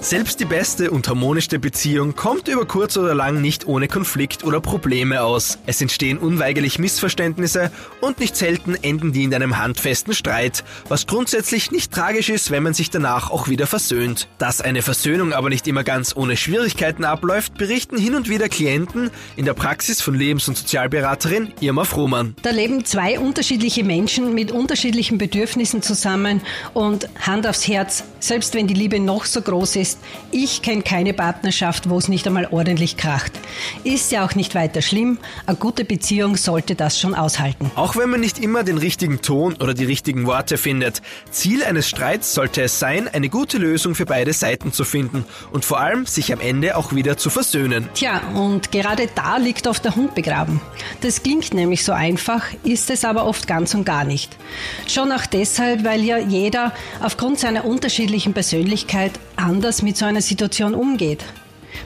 Selbst die beste und harmonischste Beziehung kommt über kurz oder lang nicht ohne Konflikt oder Probleme aus. Es entstehen unweigerlich Missverständnisse und nicht selten enden die in einem handfesten Streit, was grundsätzlich nicht tragisch ist, wenn man sich danach auch wieder versöhnt. Dass eine Versöhnung aber nicht immer ganz ohne Schwierigkeiten abläuft, berichten hin und wieder Klienten in der Praxis von Lebens- und Sozialberaterin Irma Frohmann. Da leben zwei unterschiedliche Menschen mit unterschiedlichen Bedürfnissen zusammen und Hand aufs Herz, selbst wenn die Liebe noch so groß ist, ist, ich kenne keine Partnerschaft, wo es nicht einmal ordentlich kracht. Ist ja auch nicht weiter schlimm. Eine gute Beziehung sollte das schon aushalten. Auch wenn man nicht immer den richtigen Ton oder die richtigen Worte findet. Ziel eines Streits sollte es sein, eine gute Lösung für beide Seiten zu finden und vor allem sich am Ende auch wieder zu versöhnen. Tja, und gerade da liegt oft der Hund begraben. Das klingt nämlich so einfach, ist es aber oft ganz und gar nicht. Schon auch deshalb, weil ja jeder aufgrund seiner unterschiedlichen Persönlichkeit anders mit so einer Situation umgeht.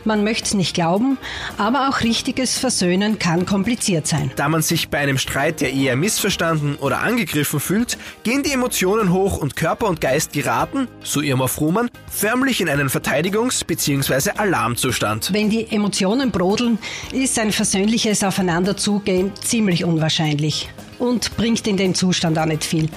Man möchte es nicht glauben, aber auch richtiges Versöhnen kann kompliziert sein. Da man sich bei einem Streit ja eher missverstanden oder angegriffen fühlt, gehen die Emotionen hoch und Körper und Geist geraten, so Irma Fruhmann, förmlich in einen Verteidigungs- bzw. Alarmzustand. Wenn die Emotionen brodeln, ist ein versöhnliches Aufeinanderzugehen ziemlich unwahrscheinlich und bringt in dem Zustand auch nicht viel.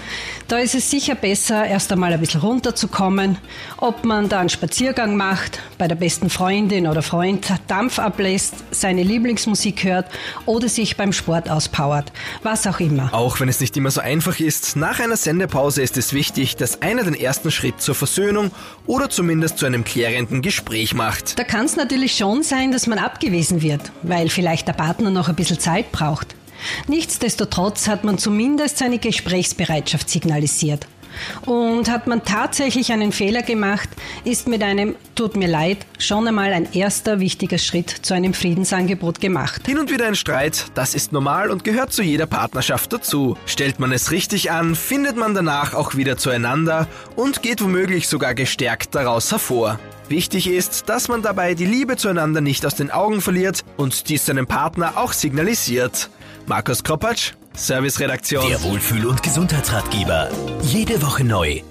Da ist es sicher besser, erst einmal ein bisschen runterzukommen, ob man da einen Spaziergang macht, bei der besten Freundin oder Freund Dampf ablässt, seine Lieblingsmusik hört oder sich beim Sport auspowert, was auch immer. Auch wenn es nicht immer so einfach ist, nach einer Sendepause ist es wichtig, dass einer den ersten Schritt zur Versöhnung oder zumindest zu einem klärenden Gespräch macht. Da kann es natürlich schon sein, dass man abgewiesen wird, weil vielleicht der Partner noch ein bisschen Zeit braucht. Nichtsdestotrotz hat man zumindest seine Gesprächsbereitschaft signalisiert. Und hat man tatsächlich einen Fehler gemacht, ist mit einem Tut mir leid schon einmal ein erster wichtiger Schritt zu einem Friedensangebot gemacht. Hin und wieder ein Streit, das ist normal und gehört zu jeder Partnerschaft dazu. Stellt man es richtig an, findet man danach auch wieder zueinander und geht womöglich sogar gestärkt daraus hervor. Wichtig ist, dass man dabei die Liebe zueinander nicht aus den Augen verliert und dies seinem Partner auch signalisiert. Markus Kropatsch, Serviceredaktion. Der Wohlfühl- und Gesundheitsratgeber. Jede Woche neu